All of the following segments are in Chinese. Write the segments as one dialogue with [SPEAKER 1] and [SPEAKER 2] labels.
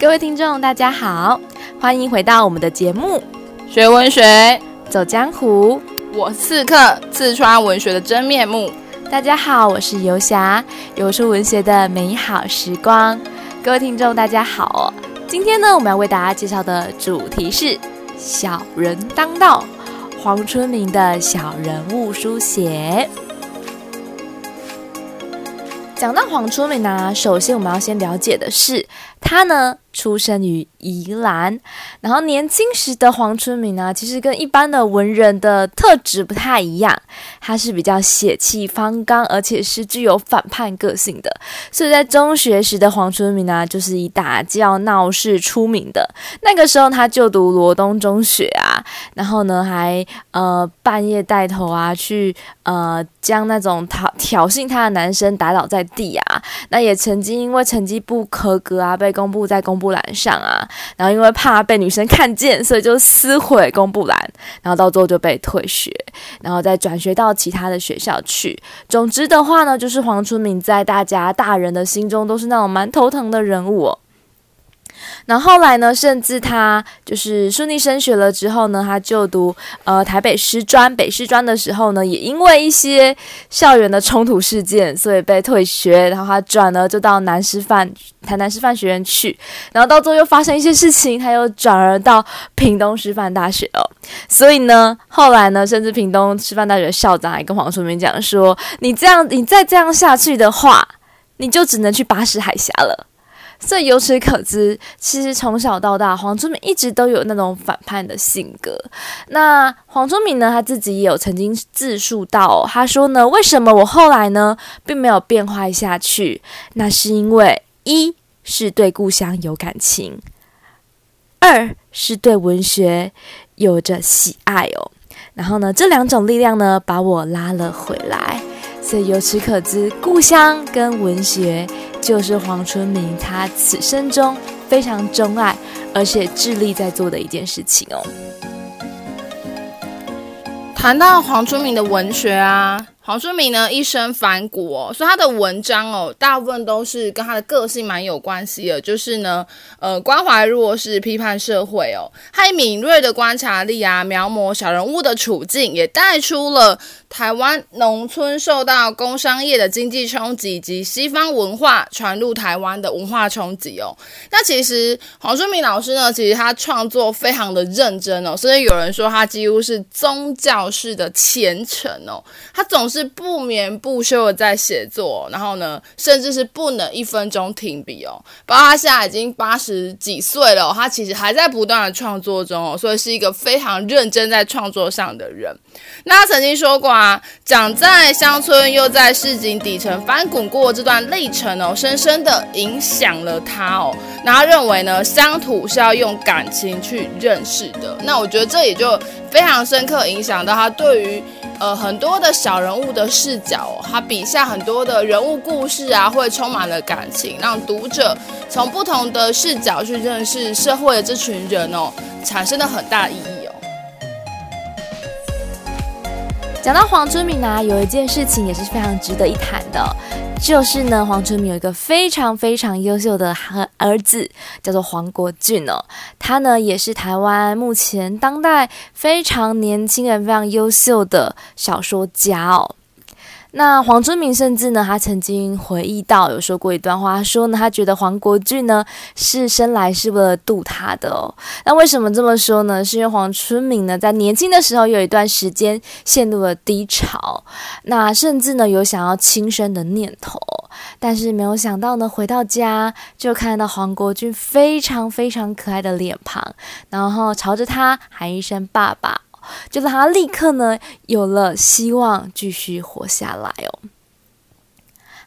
[SPEAKER 1] 各位听众，大家好，欢迎回到我们的节目《
[SPEAKER 2] 学文学
[SPEAKER 1] 走江湖》。
[SPEAKER 2] 我刺客，刺穿文学的真面目。
[SPEAKER 1] 大家好，我是游侠，游出文学的美好时光。各位听众，大家好哦。今天呢，我们要为大家介绍的主题是小人当道，黄春明的小人物书写。讲到黄春明呢，首先我们要先了解的是，他呢出生于宜兰，然后年轻时的黄春明呢，其实跟一般的文人的特质不太一样，他是比较血气方刚，而且是具有反叛个性的。所以在中学时的黄春明呢，就是以打架闹事出名的。那个时候他就读罗东中学啊，然后呢还呃半夜带头啊去呃将那种挑挑衅他的男生打倒在地啊。那也曾经因为成绩不合格啊被。被公布在公布栏上啊，然后因为怕被女生看见，所以就撕毁公布栏，然后到最后就被退学，然后再转学到其他的学校去。总之的话呢，就是黄春明在大家大人的心中都是那种蛮头疼的人物。然后来呢，甚至他就是顺利升学了之后呢，他就读呃台北师专，北师专的时候呢，也因为一些校园的冲突事件，所以被退学。然后他转了就到南师范台南师范学院去，然后到最后又发生一些事情，他又转而到屏东师范大学哦。所以呢，后来呢，甚至屏东师范大学的校长还跟黄春明讲说：“你这样，你再这样下去的话，你就只能去巴士海峡了。”所以由此可知，其实从小到大，黄春明一直都有那种反叛的性格。那黄春明呢，他自己也有曾经自述到，他说呢，为什么我后来呢，并没有变坏下去？那是因为一是对故乡有感情，二是对文学有着喜爱哦。然后呢，这两种力量呢，把我拉了回来。所以由此可知，故乡跟文学就是黄春明他此生中非常钟爱，而且致力在做的一件事情哦。
[SPEAKER 2] 谈到黄春明的文学啊。黄春明呢，一生反骨哦，所以他的文章哦，大部分都是跟他的个性蛮有关系的，就是呢，呃，关怀弱势、批判社会哦，他以敏锐的观察力啊，描摹小人物的处境，也带出了台湾农村受到工商业的经济冲击以及西方文化传入台湾的文化冲击哦。那其实黄春明老师呢，其实他创作非常的认真哦，所以有人说他几乎是宗教式的虔诚哦，他总是。是不眠不休的在写作，然后呢，甚至是不能一分钟停笔哦。包括他现在已经八十几岁了，他其实还在不断的创作中哦，所以是一个非常认真在创作上的人。那他曾经说过啊，长在乡村又在市井底层翻滚过这段历程哦，深深的影响了他哦。那他认为呢，乡土是要用感情去认识的。那我觉得这也就非常深刻影响到他对于。呃，很多的小人物的视角，他笔下很多的人物故事啊，会充满了感情，让读者从不同的视角去认识社会的这群人哦，产生了很大意义。
[SPEAKER 1] 讲到黄春明呢，有一件事情也是非常值得一谈的。就是呢，黄春明有一个非常非常优秀的儿子，叫做黄国俊哦。他呢也是台湾目前当代非常年轻人、非常优秀的小说家哦。那黄春明甚至呢，他曾经回忆到，有说过一段话，说呢，他觉得黄国俊呢是生来是为了渡他的哦。那为什么这么说呢？是因为黄春明呢在年轻的时候有一段时间陷入了低潮，那甚至呢有想要轻生的念头，但是没有想到呢，回到家就看到黄国俊非常非常可爱的脸庞，然后朝着他喊一声爸爸。就让他立刻呢有了希望，继续活下来哦。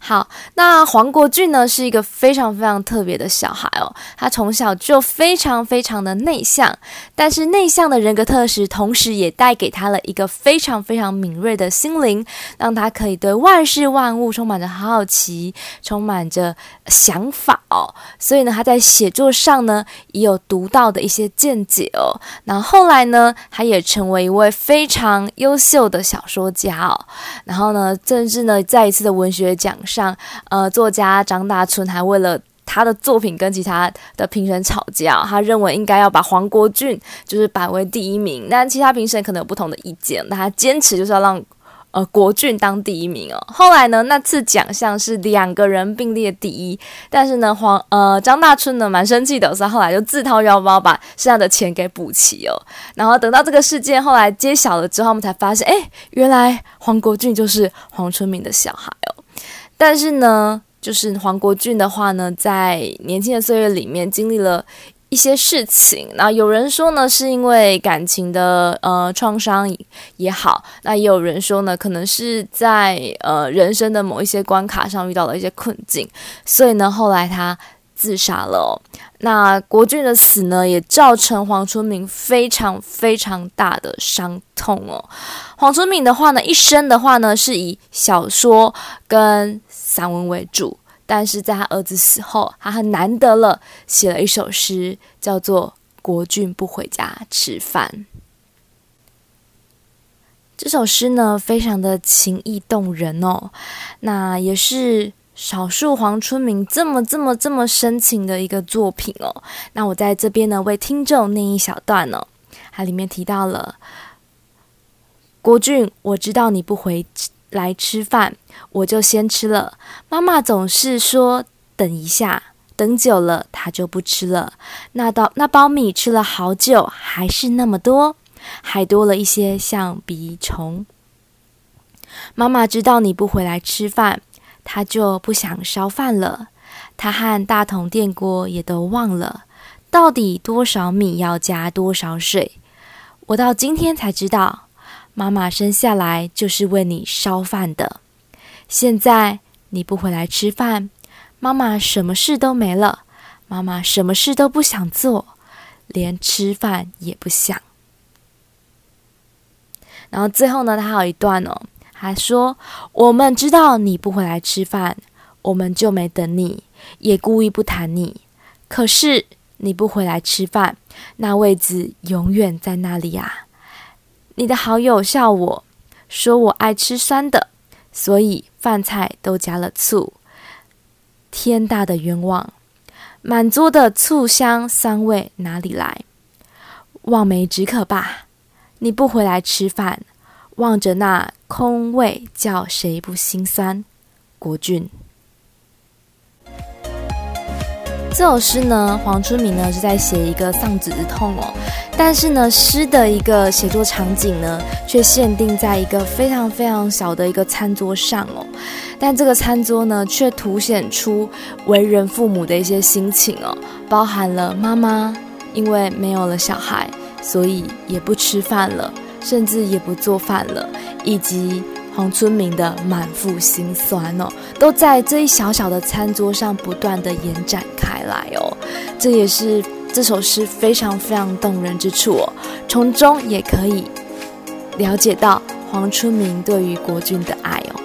[SPEAKER 1] 好，那黄国俊呢是一个非常非常特别的小孩哦。他从小就非常非常的内向，但是内向的人格特质，同时也带给他了一个非常非常敏锐的心灵，让他可以对万事万物充满着好奇，充满着想法哦。所以呢，他在写作上呢也有独到的一些见解哦。然后后来呢，他也成为一位非常优秀的小说家哦。然后呢，甚至呢，在一次的文学奖。上，呃，作家张大春还为了他的作品跟其他的评审吵架，他认为应该要把黄国俊就是摆为第一名，但其他评审可能有不同的意见，但他坚持就是要让呃国俊当第一名哦。后来呢，那次奖项是两个人并列第一，但是呢黄呃张大春呢蛮生气的，所以后来就自掏腰包把剩下的钱给补齐哦。然后等到这个事件后来揭晓了之后，我们才发现，哎，原来黄国俊就是黄春明的小孩哦。但是呢。就是黄国俊的话呢，在年轻的岁月里面经历了一些事情。那有人说呢，是因为感情的呃创伤也好；那也有人说呢，可能是在呃人生的某一些关卡上遇到了一些困境，所以呢，后来他自杀了。那国俊的死呢，也造成黄春明非常非常大的伤痛哦。黄春明的话呢，一生的话呢，是以小说跟散文为主，但是在他儿子死后，他很难得了写了一首诗，叫做《国俊不回家吃饭》。这首诗呢，非常的情意动人哦，那也是少数黄春明这么这么这么深情的一个作品哦。那我在这边呢，为听众念一小段哦，它里面提到了国俊，我知道你不回来吃饭，我就先吃了。妈妈总是说等一下，等久了她就不吃了。那道那包米吃了好久，还是那么多，还多了一些象鼻虫。妈妈知道你不回来吃饭，他就不想烧饭了。他和大桶电锅也都忘了，到底多少米要加多少水。我到今天才知道。妈妈生下来就是为你烧饭的，现在你不回来吃饭，妈妈什么事都没了，妈妈什么事都不想做，连吃饭也不想。然后最后呢，他有一段哦，还说：“我们知道你不回来吃饭，我们就没等你，也故意不谈你。可是你不回来吃饭，那位子永远在那里呀。”你的好友笑我，说我爱吃酸的，所以饭菜都加了醋。天大的冤枉！满桌的醋香酸味哪里来？望梅止渴吧！你不回来吃饭，望着那空位，叫谁不心酸？国俊。这首诗呢，黄春明呢是在写一个丧子之痛哦，但是呢，诗的一个写作场景呢，却限定在一个非常非常小的一个餐桌上哦，但这个餐桌呢，却凸显出为人父母的一些心情哦，包含了妈妈因为没有了小孩，所以也不吃饭了，甚至也不做饭了，以及。黄春明的满腹心酸哦，都在这一小小的餐桌上不断的延展开来哦，这也是这首诗非常非常动人之处哦，从中也可以了解到黄春明对于国君的爱哦。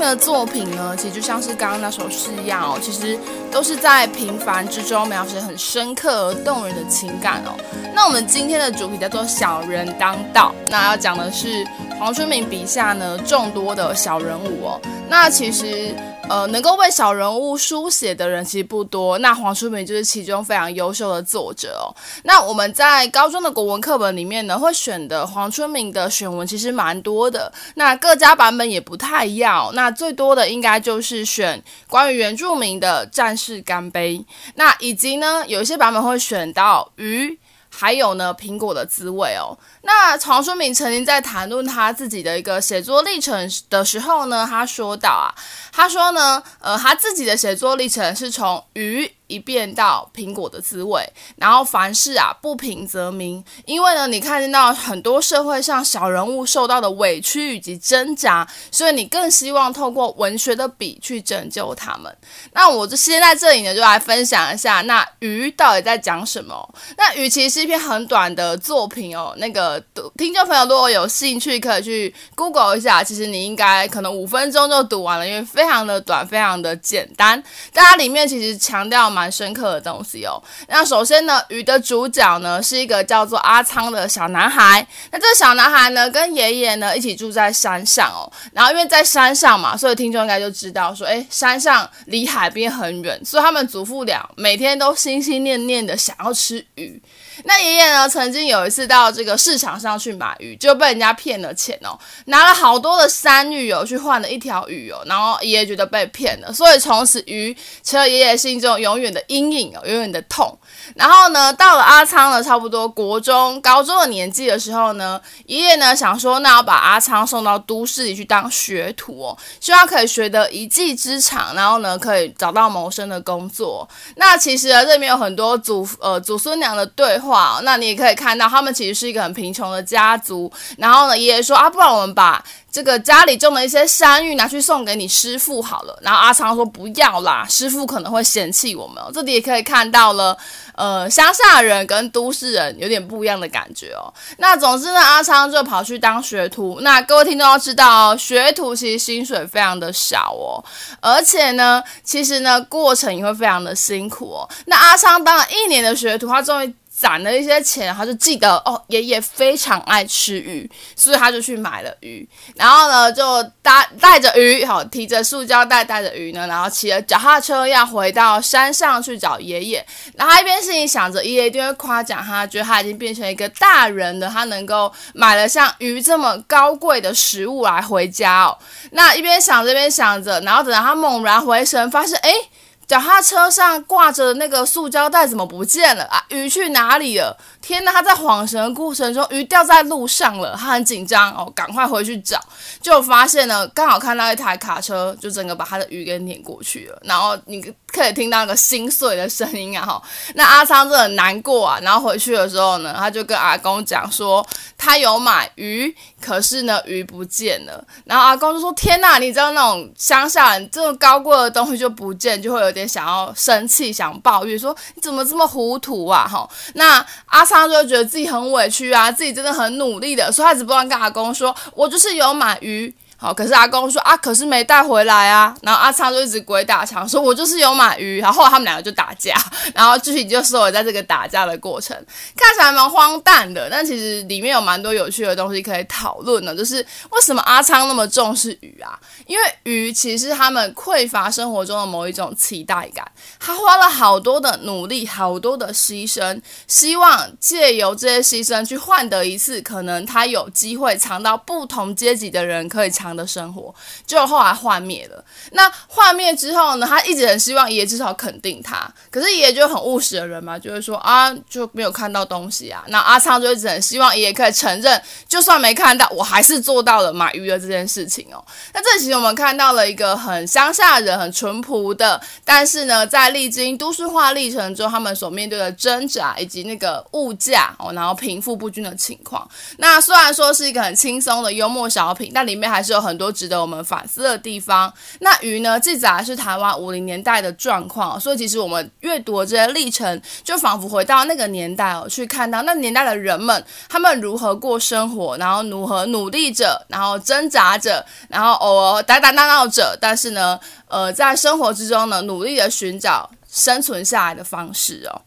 [SPEAKER 2] 的作品呢，其实就像是刚刚那首诗一样哦，其实都是在平凡之中描写很深刻而动人的情感哦。那我们今天的主题叫做“小人当道”，那要讲的是黄春明笔下呢众多的小人物哦。那其实呃能够为小人物书写的人其实不多，那黄春明就是其中非常优秀的作者哦。那我们在高中的国文课本里面呢，会选的黄春明的选文其实蛮多的，那各家版本也不太一样。那最多的应该就是选关于原住民的《战士干杯》，那以及呢有一些版本会选到鱼。还有呢，苹果的滋味哦。那黄春明曾经在谈论他自己的一个写作历程的时候呢，他说到啊，他说呢，呃，他自己的写作历程是从鱼。一变到苹果的滋味，然后凡事啊不平则鸣，因为呢你看见到很多社会上小人物受到的委屈以及挣扎，所以你更希望透过文学的笔去拯救他们。那我就先在这里呢，就来分享一下，那鱼到底在讲什么？那鱼其实是一篇很短的作品哦，那个听众朋友如果有兴趣，可以去 Google 一下，其实你应该可能五分钟就读完了，因为非常的短，非常的简单。但它里面其实强调嘛。蛮深刻的东西哦。那首先呢，鱼的主角呢是一个叫做阿仓的小男孩。那这个小男孩呢，跟爷爷呢一起住在山上哦。然后因为在山上嘛，所以听众应该就知道说，诶，山上离海边很远，所以他们祖父俩每天都心心念念的想要吃鱼。那爷爷呢，曾经有一次到这个市场上去买鱼，就被人家骗了钱哦，拿了好多的山芋哦，去换了一条鱼哦，然后爷爷觉得被骗了，所以从此鱼成了爷爷心中永远的阴影哦，永远的痛。然后呢，到了阿仓呢，差不多国中、高中的年纪的时候呢，爷爷呢想说，那要把阿仓送到都市里去当学徒哦，希望可以学得一技之长，然后呢可以找到谋生的工作。那其实呢，这里面有很多祖呃祖孙俩的对话哦，那你也可以看到，他们其实是一个很贫穷的家族。然后呢，爷爷说啊，不然我们把这个家里种的一些山芋拿去送给你师傅好了。然后阿昌说不要啦，师傅可能会嫌弃我们哦。这里也可以看到了。呃，乡下人跟都市人有点不一样的感觉哦。那总之呢，阿昌就跑去当学徒。那各位听众要知道哦，学徒其实薪水非常的少哦，而且呢，其实呢，过程也会非常的辛苦哦。那阿昌当了一年的学徒，他终于。攒了一些钱，他就记得哦，爷爷非常爱吃鱼，所以他就去买了鱼，然后呢，就带带着鱼，好提着塑胶袋带着鱼呢，然后骑着脚踏车要回到山上去找爷爷。然后一边心里想着，爷爷一定会夸奖他，觉得他已经变成一个大人了，他能够买了像鱼这么高贵的食物来回家哦。那一边想着，一边想着，然后等到他猛然回神，发现哎。诶脚踏车上挂着那个塑胶袋怎么不见了啊？鱼去哪里了？天哪！他在晃神的过程中，鱼掉在路上了，他很紧张哦，赶快回去找，就发现呢，刚好看到一台卡车，就整个把他的鱼给碾过去了。然后你可以听到那个心碎的声音啊！哈，那阿仓真的很难过啊。然后回去的时候呢，他就跟阿公讲说，他有买鱼，可是呢，鱼不见了。然后阿公就说：天哪！你知道那种乡下人这么高贵的东西就不见，就会有点。想要生气，想抱怨说：“你怎么这么糊涂啊？”哈，那阿他就觉得自己很委屈啊，自己真的很努力的，所以他只不断跟阿公说：“我就是有买鱼。”好，可是阿公说啊，可是没带回来啊。然后阿昌就一直鬼打墙，说我就是有买鱼。然后后来他们两个就打架，然后具体就是我在这个打架的过程，看起来蛮荒诞的，但其实里面有蛮多有趣的东西可以讨论的。就是为什么阿昌那么重视鱼啊？因为鱼其实是他们匮乏生活中的某一种期待感。他花了好多的努力，好多的牺牲，希望借由这些牺牲去换得一次，可能他有机会尝到不同阶级的人可以尝。的生活，就后来幻灭了。那幻灭之后呢？他一直很希望爷爷至少肯定他，可是爷爷就很务实的人嘛，就是说啊，就没有看到东西啊。那阿昌就一直很希望爷爷可以承认，就算没看到，我还是做到了买鱼的这件事情哦。那这其实我们看到了一个很乡下人、很淳朴的，但是呢，在历经都市化历程中，他们所面对的挣扎以及那个物价哦，然后贫富不均的情况。那虽然说是一个很轻松的幽默小品，但里面还是有。很多值得我们反思的地方。那鱼呢，记载是台湾五零年代的状况，所以其实我们阅读这些历程，就仿佛回到那个年代哦，去看到那年代的人们，他们如何过生活，然后如何努力着，然后挣扎着，然后偶尔打打闹闹着，但是呢，呃，在生活之中呢，努力的寻找生存下来的方式哦。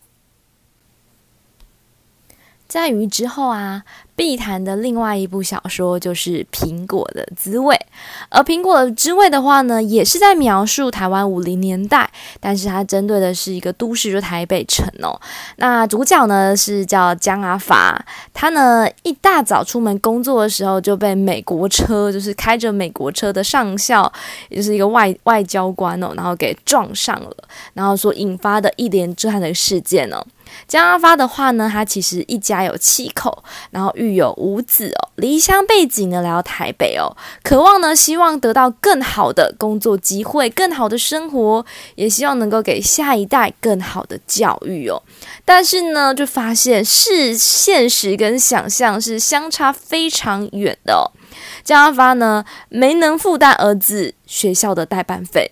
[SPEAKER 1] 在鱼之后啊，必谈的另外一部小说就是《苹果的滋味》，而《苹果的滋味》的话呢，也是在描述台湾五零年代，但是它针对的是一个都市，就台北城哦。那主角呢是叫江阿发，他呢一大早出门工作的时候就被美国车，就是开着美国车的上校，也就是一个外外交官哦，然后给撞上了，然后所引发的一连串的事件哦。江阿发的话呢，他其实一家有七口，然后育有五子哦，离乡背井的来到台北哦，渴望呢，希望得到更好的工作机会，更好的生活，也希望能够给下一代更好的教育哦。但是呢，就发现是现实跟想象是相差非常远的哦。江阿发呢，没能负担儿子学校的代办费。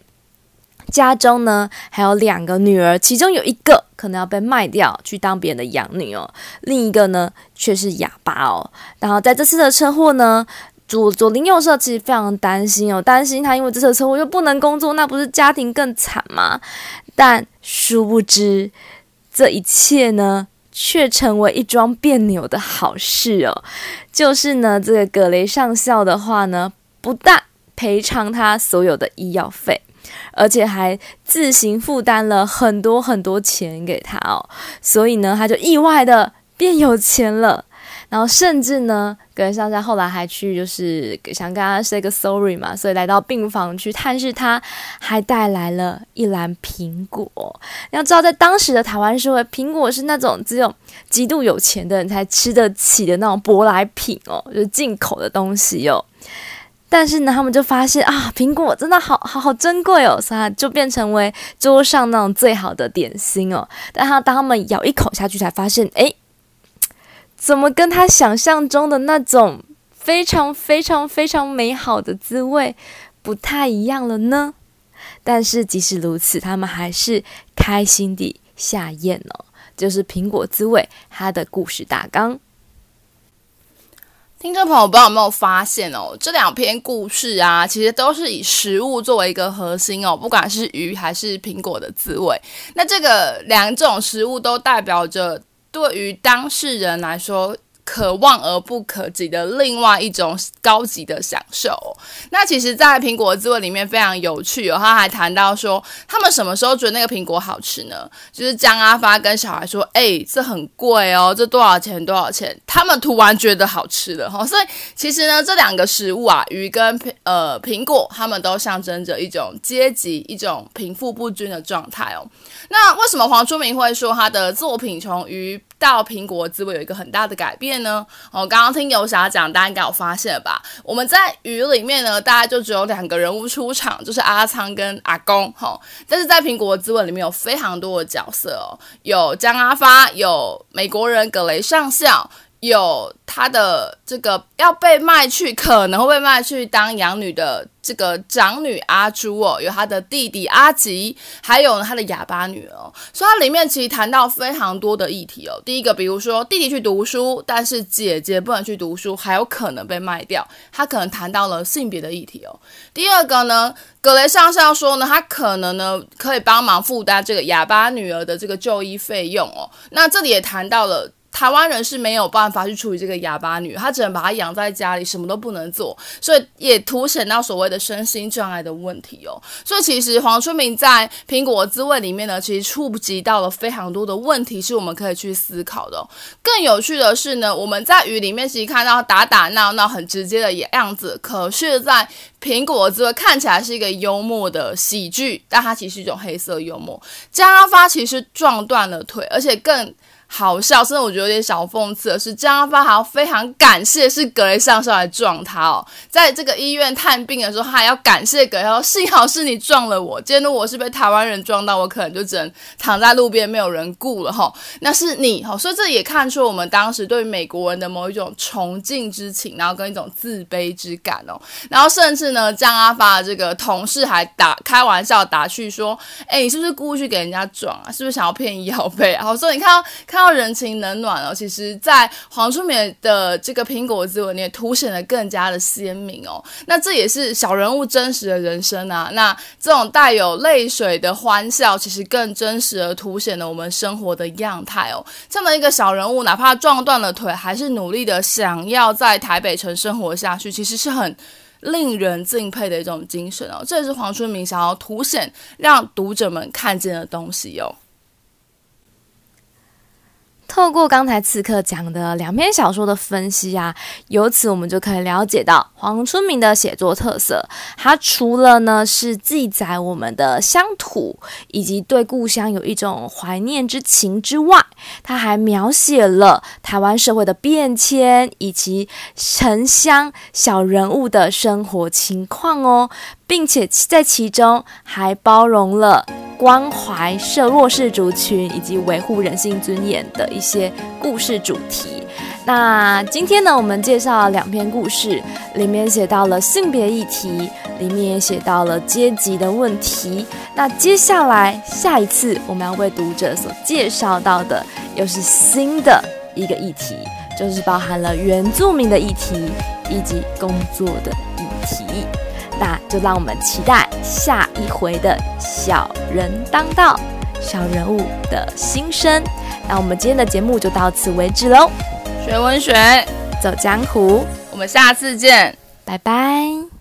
[SPEAKER 1] 家中呢还有两个女儿，其中有一个可能要被卖掉去当别人的养女哦，另一个呢却是哑巴哦。然后在这次的车祸呢，左左邻右舍其实非常担心哦，担心他因为这次车祸又不能工作，那不是家庭更惨吗？但殊不知，这一切呢，却成为一桩别扭的好事哦。就是呢，这个葛雷上校的话呢，不但赔偿他所有的医药费，而且还自行负担了很多很多钱给他哦。所以呢，他就意外的变有钱了。然后甚至呢，葛雷上校后来还去，就是想跟他 say 个 sorry 嘛，所以来到病房去探视他，还带来了一篮苹果。要知道，在当时的台湾社会，苹果是那种只有极度有钱的人才吃得起的那种舶来品哦，就是进口的东西哦。但是呢，他们就发现啊，苹果真的好好好珍贵哦，所以就变成为桌上那种最好的点心哦。但他当他们咬一口下去，才发现，诶。怎么跟他想象中的那种非常非常非常美好的滋味不太一样了呢？但是即使如此，他们还是开心地下咽了。就是苹果滋味，它的故事大纲。
[SPEAKER 2] 听众朋友，不知道有没有发现哦？这两篇故事啊，其实都是以食物作为一个核心哦，不管是鱼还是苹果的滋味。那这个两种食物都代表着。对于当事人来说，可望而不可及的另外一种高级的享受。那其实，在苹果滋味里面非常有趣哦，他还谈到说，他们什么时候觉得那个苹果好吃呢？就是江阿发跟小孩说：“哎，这很贵哦，这多少钱？多少钱？”他们突然觉得好吃了哈。所以，其实呢，这两个食物啊，鱼跟呃苹果，他们都象征着一种阶级、一种贫富不均的状态哦。那为什么黄春明会说他的作品从鱼到苹果滋味有一个很大的改变呢？哦，刚刚听游侠讲，大家应该有发现吧？我们在鱼里面呢，大概就只有两个人物出场，就是阿仓跟阿公。哈、哦，但是在苹果滋味里面有非常多的角色哦，有江阿发，有美国人葛雷上校。有他的这个要被卖去，可能会被卖去当养女的这个长女阿朱哦，有他的弟弟阿吉，还有呢他的哑巴女儿哦，所以它里面其实谈到非常多的议题哦。第一个，比如说弟弟去读书，但是姐姐不能去读书，还有可能被卖掉，他可能谈到了性别的议题哦。第二个呢，葛雷上校说呢，他可能呢可以帮忙负担这个哑巴女儿的这个就医费用哦。那这里也谈到了。台湾人是没有办法去处理这个哑巴女，她只能把她养在家里，什么都不能做，所以也凸显到所谓的身心障碍的问题哦。所以其实黄春明在《苹果滋味》里面呢，其实触及到了非常多的问题，是我们可以去思考的。更有趣的是呢，我们在雨里面其实看到打打闹闹很直接的样子，可是在《苹果滋味》看起来是一个幽默的喜剧，但它其实是一种黑色幽默。加发其实撞断了腿，而且更。好笑，甚至我觉得有点小讽刺的是，江阿发还要非常感谢是葛雷上校来撞他哦，在这个医院探病的时候，他还要感谢葛雷，说幸好是你撞了我，今天如果是被台湾人撞到，我可能就只能躺在路边没有人顾了哈。那是你哈，所以这也看出我们当时对美国人的某一种崇敬之情，然后跟一种自卑之感哦。然后甚至呢，江阿发的这个同事还打开玩笑打趣说：“哎，你是不是故意去给人家撞啊？是不是想要骗医药费啊？”好，所以你看到看。到人情冷暖哦，其实，在黄春明的这个苹果滋味里面凸显得更加的鲜明哦。那这也是小人物真实的人生啊。那这种带有泪水的欢笑，其实更真实的凸显了我们生活的样态哦。这么一个小人物，哪怕撞断了腿，还是努力的想要在台北城生活下去，其实是很令人敬佩的一种精神哦。这也是黄春明想要凸显，让读者们看见的东西哦。
[SPEAKER 1] 透过刚才刺客讲的两篇小说的分析啊，由此我们就可以了解到黄春明的写作特色。他除了呢是记载我们的乡土以及对故乡有一种怀念之情之外，他还描写了台湾社会的变迁以及城乡小人物的生活情况哦，并且在其中还包容了。关怀社弱势族群以及维护人性尊严的一些故事主题。那今天呢，我们介绍了两篇故事，里面写到了性别议题，里面也写到了阶级的问题。那接下来下一次我们要为读者所介绍到的，又是新的一个议题，就是包含了原住民的议题以及工作的议题。那就让我们期待下一回的小人当道，小人物的心声。那我们今天的节目就到此为止喽。
[SPEAKER 2] 学文学，
[SPEAKER 1] 走江湖，
[SPEAKER 2] 我们下次见，
[SPEAKER 1] 拜拜。